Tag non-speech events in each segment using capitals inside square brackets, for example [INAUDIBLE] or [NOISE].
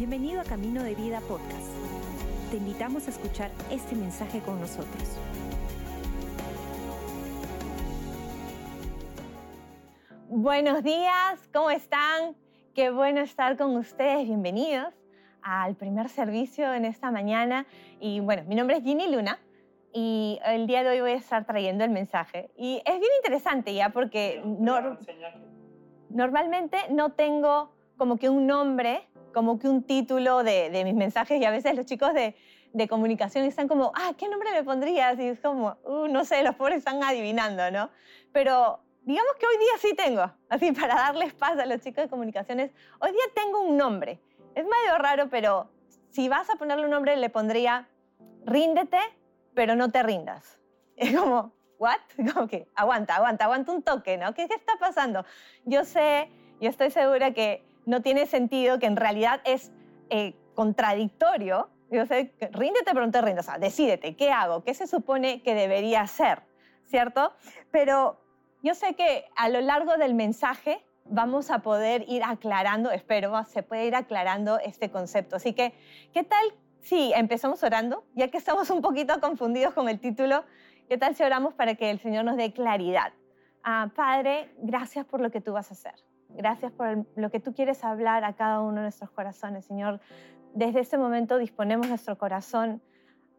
Bienvenido a Camino de Vida Podcast. Te invitamos a escuchar este mensaje con nosotros. Buenos días, ¿cómo están? Qué bueno estar con ustedes. Bienvenidos al primer servicio en esta mañana. Y bueno, mi nombre es Ginny Luna y el día de hoy voy a estar trayendo el mensaje. Y es bien interesante ya porque normalmente no tengo como que un nombre, como que un título de, de mis mensajes y a veces los chicos de, de, comunicación están como, ah, ¿qué nombre me pondrías? Y es como, uh, no sé, los pobres están adivinando, ¿no? Pero digamos que hoy día sí tengo, así [LAUGHS] para darles paz a los chicos de comunicaciones, hoy día tengo un nombre. Es medio raro, pero si vas a ponerle un nombre le pondría, ríndete pero no te rindas. [LAUGHS] Es como, ¿what? [LAUGHS] Como que, aguanta, aguanta, aguanta un toque, ¿no? ¿Qué, está pasando? Yo sé, yo estoy segura que no tiene sentido, que en realidad es eh, contradictorio. Yo sé, ríndete, pero no te rindas. O sea, decídete, ¿qué hago? ¿Qué se supone que debería hacer? ¿Cierto? Pero yo sé que a lo largo del mensaje vamos a poder ir aclarando, espero, se puede ir aclarando este concepto. Así que, ¿qué tal Sí, empezamos orando, ya que estamos un poquito confundidos con el título. ¿Qué tal si oramos para que el Señor nos dé claridad? Ah, Padre, gracias por lo que tú vas a hacer. Gracias por lo que tú quieres hablar a cada uno de nuestros corazones, Señor. Desde este momento disponemos nuestro corazón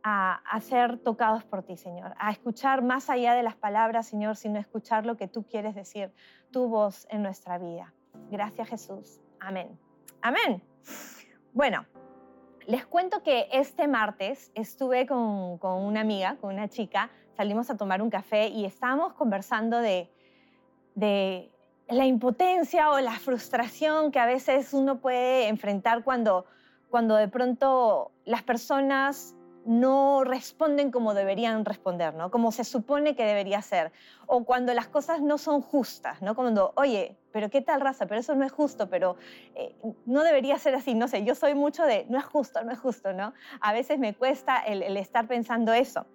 a, a, ser tocados por ti, Señor, a escuchar más allá de las palabras, Señor, sino escuchar lo que tú quieres decir, tu voz en nuestra vida. Gracias, Jesús. Amén. Amén. Bueno, les cuento que este martes estuve con, una amiga, con una chica, salimos a tomar un café y estábamos conversando de, de la impotencia o la frustración que a veces uno puede enfrentar cuando, cuando de pronto las personas no responden como deberían responder, ¿no? Como se supone que debería ser. O cuando las cosas no son justas, ¿no? Cuando, oye, pero qué tal raza, pero eso no es justo, pero eh, no debería ser así, no sé, yo soy mucho de, no es justo, no es justo, ¿no? A veces me cuesta el, estar pensando eso.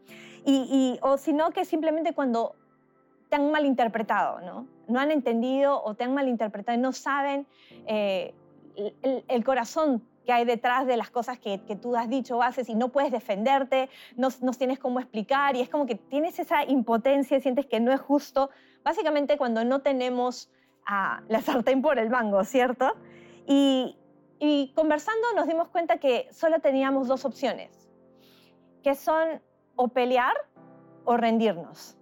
Y, o sino que simplemente cuando te han malinterpretado, ¿no? No han entendido o te han malinterpretado y no saben eh, el, el corazón que hay detrás de las cosas que, tú has dicho o haces y no puedes defenderte, no, no, tienes cómo explicar y es como que tienes esa impotencia, sientes que no es justo, básicamente cuando no tenemos a la sartén por el mango, ¿cierto? Y, y conversando nos dimos cuenta que solo teníamos dos opciones, que son o pelear o rendirnos.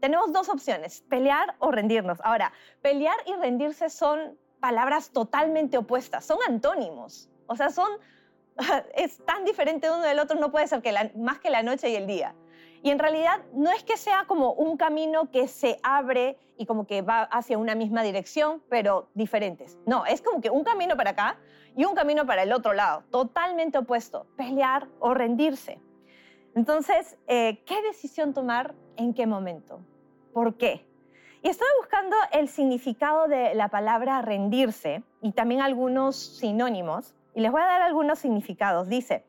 Tenemos dos opciones, pelear o rendirnos. Ahora, pelear y rendirse son palabras totalmente opuestas, son antónimos. O sea, son, [LAUGHS] es tan diferente uno del otro, no puede ser que más que la noche y el día. Y en realidad no es que sea como un camino que se abre y como que va hacia una misma dirección, pero diferentes. No, es como que un camino para acá y un camino para el otro lado, totalmente opuesto, pelear o rendirse. Entonces, eh, ¿qué decisión tomar en qué momento? ¿Por qué? Y estoy buscando el significado de la palabra rendirse y también algunos sinónimos. Y les voy a dar algunos significados. Dice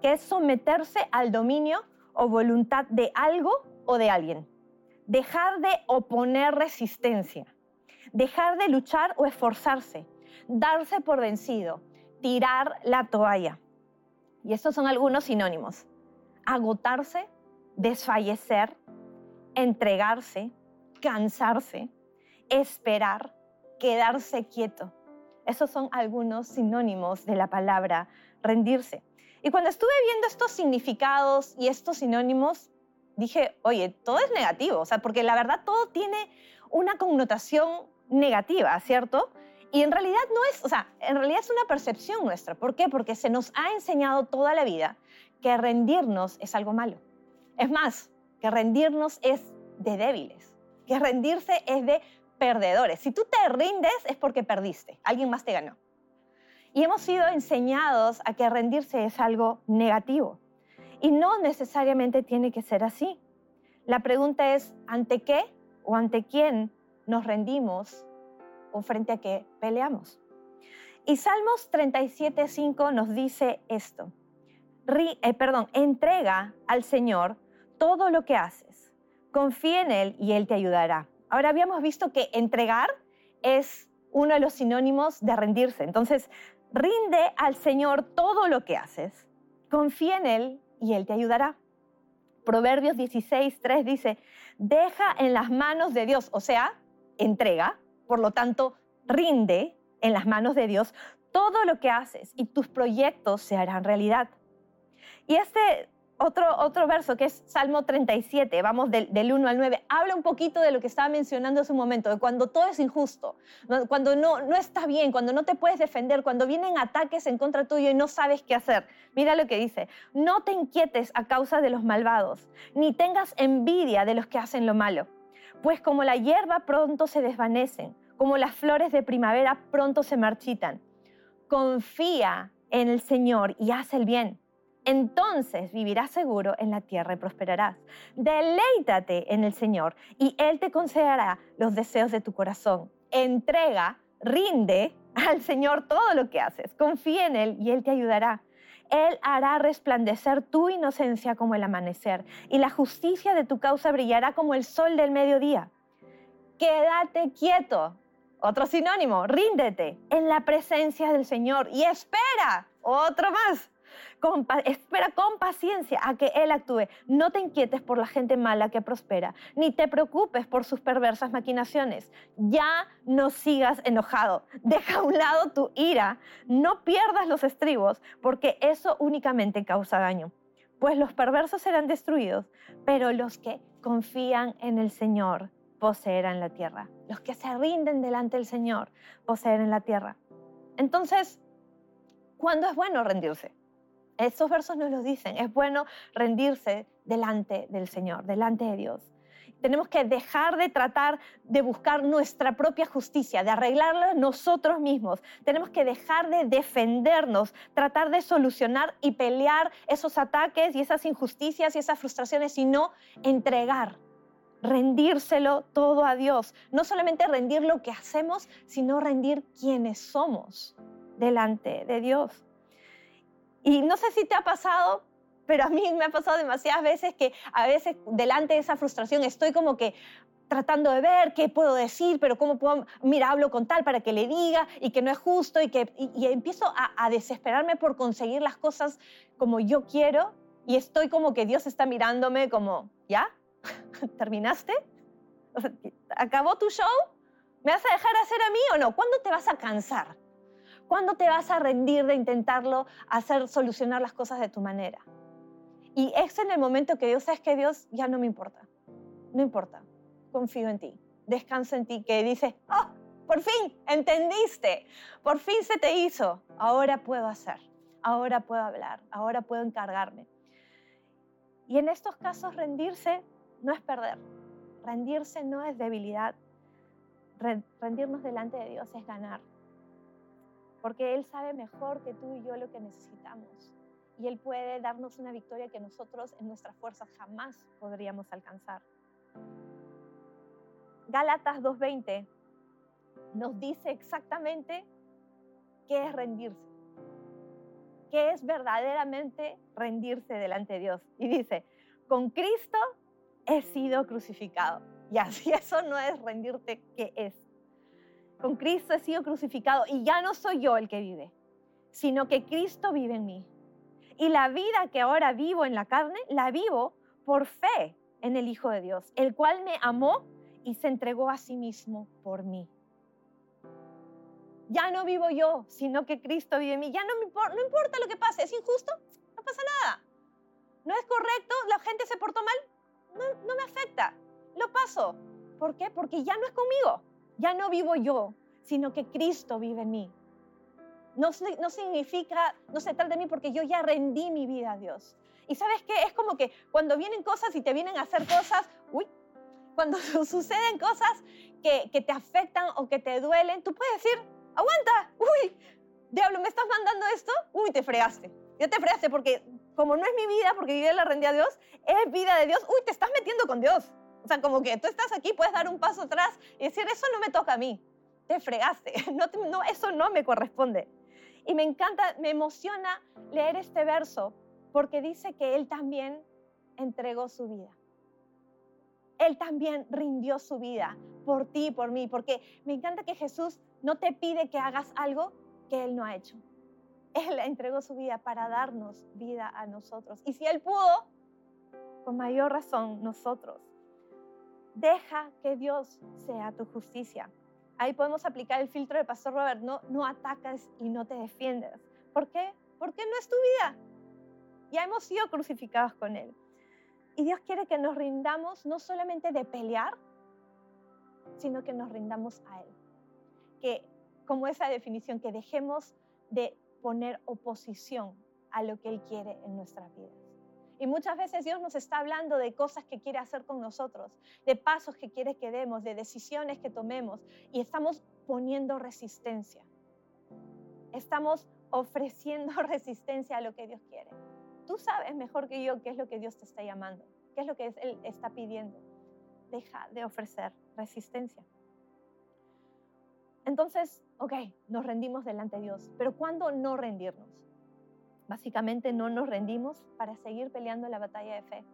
que es someterse al dominio o voluntad de algo o de alguien. Dejar de oponer resistencia. Dejar de luchar o esforzarse. Darse por vencido. Tirar la toalla. Y estos son algunos sinónimos. Agotarse, desfallecer, entregarse, cansarse, esperar, quedarse quieto esos son algunos sinónimos de la palabra rendirse. Y cuando estuve viendo estos significados y estos sinónimos, dije, oye, todo es negativo, o sea, porque la verdad todo tiene una connotación negativa, ¿cierto? Y en realidad no es, o sea, en realidad es una percepción nuestra. ¿Por qué? Porque se nos ha enseñado toda la vida que rendirnos es algo malo. Es más, que rendirnos es de débiles, que rendirse es de perdedores. Si tú te rindes es porque perdiste, alguien más te ganó. Y hemos sido enseñados a que rendirse es algo negativo. Y no necesariamente tiene que ser así. La pregunta es, ¿ante qué o ante quién nos rendimos o frente a qué peleamos? Y Salmos 37.5 nos dice esto. Eh, perdón, entrega al Señor todo lo que haces. Confía en Él y Él te ayudará. Ahora habíamos visto que entregar es uno de los sinónimos de rendirse. Entonces, Rinde al Señor todo lo que haces. Confía en Él y Él te ayudará. Proverbios 16, 3 dice, deja en las manos de Dios, o sea, entrega, por lo tanto, rinde en las manos de Dios todo lo que haces y tus proyectos se harán realidad. Y este otro, verso que es Salmo 37, vamos del, del 1 al 9, habla un poquito de lo que estaba mencionando hace un momento, de cuando todo es injusto, cuando no, no está bien, cuando no te puedes defender, cuando vienen ataques en contra tuyo y no sabes qué hacer. Mira lo que dice, no te inquietes a causa de los malvados, ni tengas envidia de los que hacen lo malo, pues como la hierba pronto se desvanecen, como las flores de primavera pronto se marchitan. Confía en el Señor y haz el bien entonces vivirás seguro en la tierra y prosperarás. Deleítate en el Señor y Él te concederá los deseos de tu corazón. Entrega, rinde al Señor todo lo que haces. Confía en Él y Él te ayudará. Él hará resplandecer tu inocencia como el amanecer y la justicia de tu causa brillará como el sol del mediodía. Quédate quieto. Otro sinónimo, ríndete en la presencia del Señor y espera. Otro más espera con paciencia a que Él actúe. No te inquietes por la gente mala que prospera, ni te preocupes por sus perversas maquinaciones. Ya no sigas enojado. Deja a un lado tu ira. No pierdas los estribos, porque eso únicamente causa daño. Pues los perversos serán destruidos, pero los que confían en el Señor poseerán la tierra. Los que se rinden delante del Señor poseerán la tierra. Entonces, ¿cuándo es bueno rendirse? Esos versos nos lo dicen. Es bueno rendirse delante del Señor, delante de Dios. Tenemos que dejar de tratar de buscar nuestra propia justicia, de arreglarla nosotros mismos. Tenemos que dejar de defendernos, tratar de solucionar y pelear esos ataques y esas injusticias y esas frustraciones, sino entregar, rendírselo todo a Dios. No solamente rendir lo que hacemos, sino rendir quienes somos delante de Dios. Y no sé si te ha pasado, pero a mí me ha pasado demasiadas veces que a veces delante de esa frustración estoy como que tratando de ver qué puedo decir, pero cómo puedo, mira, hablo con tal para que le diga y que no es justo y que y, empiezo a, a, desesperarme por conseguir las cosas como yo quiero y estoy como que Dios está mirándome como, ¿ya? [LAUGHS] ¿Terminaste? ¿Acabó tu show? ¿Me vas a dejar hacer a mí o no? ¿Cuándo te vas a cansar? ¿Cuándo te vas a rendir de intentarlo, hacer solucionar las cosas de tu manera? Y es en el momento que Dios, sabes que Dios ya no me importa, no importa, confío en ti, descanso en ti, que dices, oh, por fin, entendiste, por fin se te hizo, ahora puedo hacer, ahora puedo hablar, ahora puedo encargarme. Y en estos casos rendirse no es perder, rendirse no es debilidad, rendirnos delante de Dios es ganar porque Él sabe mejor que tú y yo lo que necesitamos. Y Él puede darnos una victoria que nosotros en nuestras fuerzas jamás podríamos alcanzar. Gálatas 2.20 nos dice exactamente qué es rendirse, qué es verdaderamente rendirse delante de Dios. Y dice, con Cristo he sido crucificado. Y así [LAUGHS] eso no es rendirte, ¿qué es? Con Cristo he sido crucificado y ya no soy yo el que vive, sino que Cristo vive en mí. Y la vida que ahora vivo en la carne, la vivo por fe en el Hijo de Dios, el cual me amó y se entregó a sí mismo por mí. Ya no vivo yo, sino que Cristo vive en mí. Ya no, me importa, lo que pase, es injusto, no pasa nada. No es correcto, la gente se portó mal, no, no me afecta, lo paso. ¿Por qué? Porque ya no es conmigo, ya no vivo yo, sino que Cristo vive en mí. No, no significa, no se trata de mí porque yo ya rendí mi vida a Dios. Y sabes qué, es como que cuando vienen cosas y te vienen a hacer cosas, uy, cuando [LAUGHS] suceden cosas que, que te afectan o que te duelen, tú puedes decir, aguanta, uy, diablo, ¿me estás mandando esto? Uy, te fregaste. Ya te fregaste porque como no es mi vida, porque yo la rendí a Dios, es vida de Dios, uy, te estás metiendo con Dios. O sea, como que tú estás aquí, puedes dar un paso atrás y decir, eso no me toca a mí, te fregaste, [LAUGHS] no, no, eso no me corresponde. Y me encanta, me emociona leer este verso porque dice que Él también entregó su vida. Él también rindió su vida por ti y por mí, porque me encanta que Jesús no te pide que hagas algo que Él no ha hecho. Él entregó su vida para darnos vida a nosotros. Y si Él pudo, con mayor razón nosotros. Deja que Dios sea tu justicia. Ahí podemos aplicar el filtro de Pastor Robert. No, no atacas y no te defiendes. ¿Por qué? Porque no es tu vida. Ya hemos sido crucificados con Él. Y Dios quiere que nos rindamos no solamente de pelear, sino que nos rindamos a Él. Que, como esa definición, que dejemos de poner oposición a lo que Él quiere en nuestras vidas. Y muchas veces Dios nos está hablando de cosas que quiere hacer con nosotros, de pasos que quiere que demos, de decisiones que tomemos, y estamos poniendo resistencia. Estamos ofreciendo [LAUGHS] resistencia a lo que Dios quiere. Tú sabes mejor que yo qué es lo que Dios te está llamando, qué es lo que Él está pidiendo. Deja de ofrecer resistencia. Entonces, ok, nos rendimos delante de Dios, pero ¿cuándo no rendirnos? Básicamente no nos rendimos para seguir peleando la batalla de fe,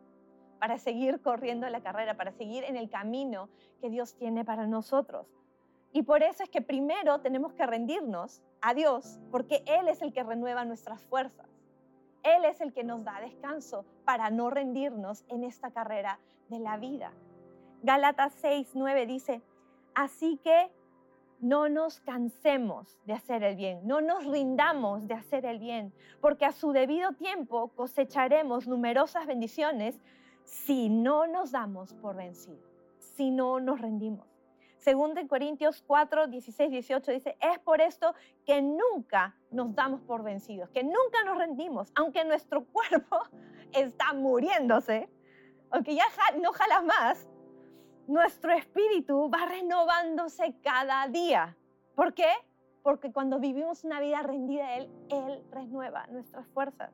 para seguir corriendo la carrera, para seguir en el camino que Dios tiene para nosotros. Y por eso es que primero tenemos que rendirnos a Dios, porque Él es el que renueva nuestras fuerzas. Él es el que nos da descanso para no rendirnos en esta carrera de la vida. Gálatas 6, 9 dice, así que no nos cansemos de hacer el bien, no nos rindamos de hacer el bien, porque a su debido tiempo cosecharemos numerosas bendiciones si no nos damos por vencidos, si no nos rendimos. Segundo en Corintios 4, 16, 18 dice, es por esto que nunca nos damos por vencidos, que nunca nos rendimos, aunque nuestro [LAUGHS] cuerpo está muriéndose, aunque ya no jalas más, nuestro espíritu va renovándose cada día. ¿Por qué? Porque cuando vivimos una vida rendida a Él, Él renueva nuestras fuerzas.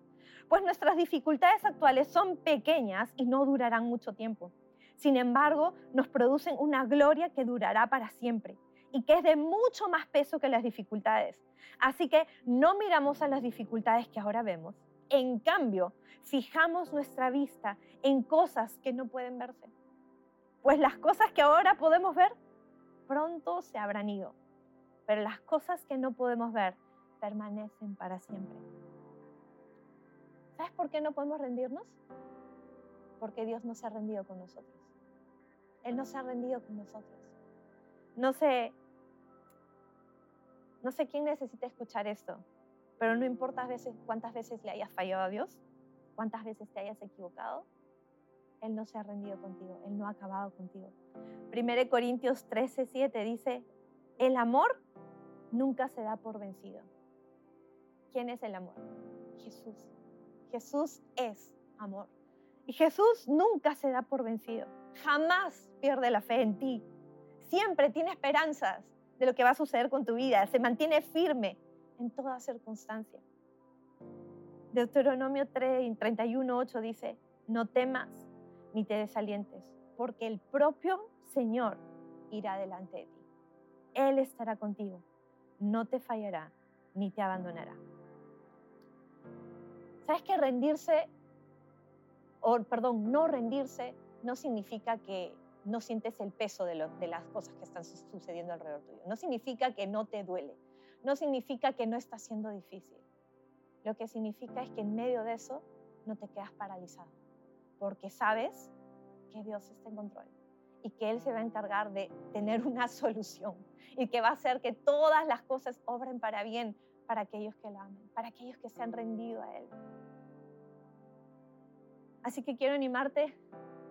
Pues nuestras dificultades actuales son pequeñas y no durarán mucho tiempo. Sin embargo, nos producen una gloria que durará para siempre y que es de mucho más peso que las dificultades. Así que no miramos a las dificultades que ahora vemos. En cambio, fijamos nuestra vista en cosas que no pueden verse pues las cosas que ahora podemos ver pronto se habrán ido, pero las cosas que no podemos ver permanecen para siempre. ¿Sabes por qué no podemos rendirnos? Porque Dios no se ha rendido con nosotros. Él no se ha rendido con nosotros. No sé, no sé quién necesita escuchar esto, pero no importa veces, cuántas veces le hayas fallado a Dios, cuántas veces te hayas equivocado, él no se ha rendido contigo, Él no ha acabado contigo. 1 Corintios 13, 7 dice, el amor nunca se da por vencido. ¿Quién es el amor? Jesús. Jesús es amor. Y Jesús nunca se da por vencido. Jamás pierde la fe en ti. Siempre tiene esperanzas de lo que va a suceder con tu vida. Se mantiene firme en toda circunstancia. Deuteronomio 3, 31, 8 dice, no temas ni te desalientes, porque el propio Señor irá delante de ti. Él estará contigo, no te fallará ni te abandonará. ¿Sabes que rendirse, o perdón, no rendirse no significa que no sientes el peso de, las cosas que están sucediendo alrededor tuyo? No significa que no te duele, no significa que no está siendo difícil. Lo que significa es que en medio de eso no te quedas paralizado porque sabes que Dios está en control y que Él se va a encargar de tener [LAUGHS] una solución y que va a hacer que todas las cosas obren para bien para aquellos que la amen, para aquellos que se han rendido a Él. Así que quiero animarte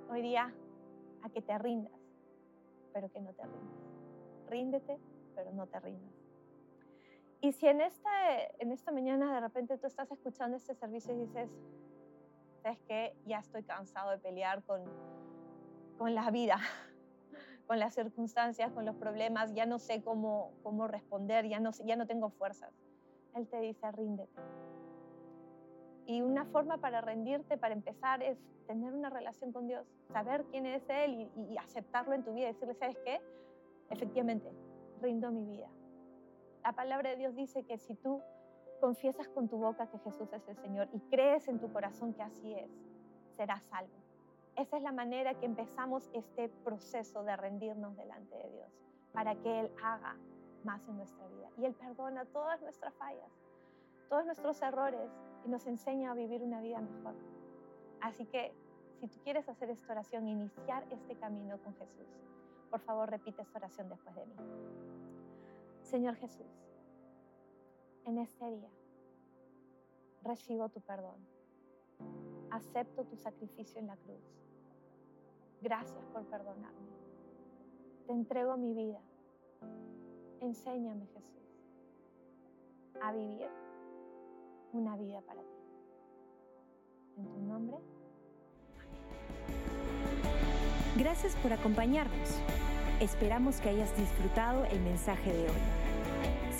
hoy día a que te rindas, pero que no te rindas. Ríndete, pero no te rindas. Y si en esta, en esta mañana de repente tú estás escuchando este servicio y dices, es que ya estoy cansado de pelear con, con la vida, [LAUGHS] con las circunstancias, con los problemas, ya no sé cómo, cómo responder, ya no, ya no tengo fuerzas. Él te dice, ríndete. Y una forma para rendirte, para empezar, es tener una relación con Dios, saber quién es Él y, y aceptarlo en tu vida, decirle, ¿sabes qué? Efectivamente, rindo mi vida. La palabra de Dios dice que si tú confiesas con tu boca que Jesús es el Señor y crees en tu corazón que así es, serás salvo. Esa es la manera que empezamos este proceso de rendirnos delante de Dios, para que Él haga más en nuestra vida. Y Él perdona todas nuestras fallas, todos nuestros errores y nos enseña a vivir una vida mejor. Así que si tú quieres hacer esta oración, iniciar este camino con Jesús, por favor repite esta oración después de mí. Señor Jesús, en este día recibo tu perdón. Acepto tu sacrificio en la cruz. Gracias por perdonarme. Te entrego mi vida. Enséñame, Jesús, a vivir una vida para ti. En tu nombre. Gracias por acompañarnos. Esperamos que hayas disfrutado el mensaje de hoy.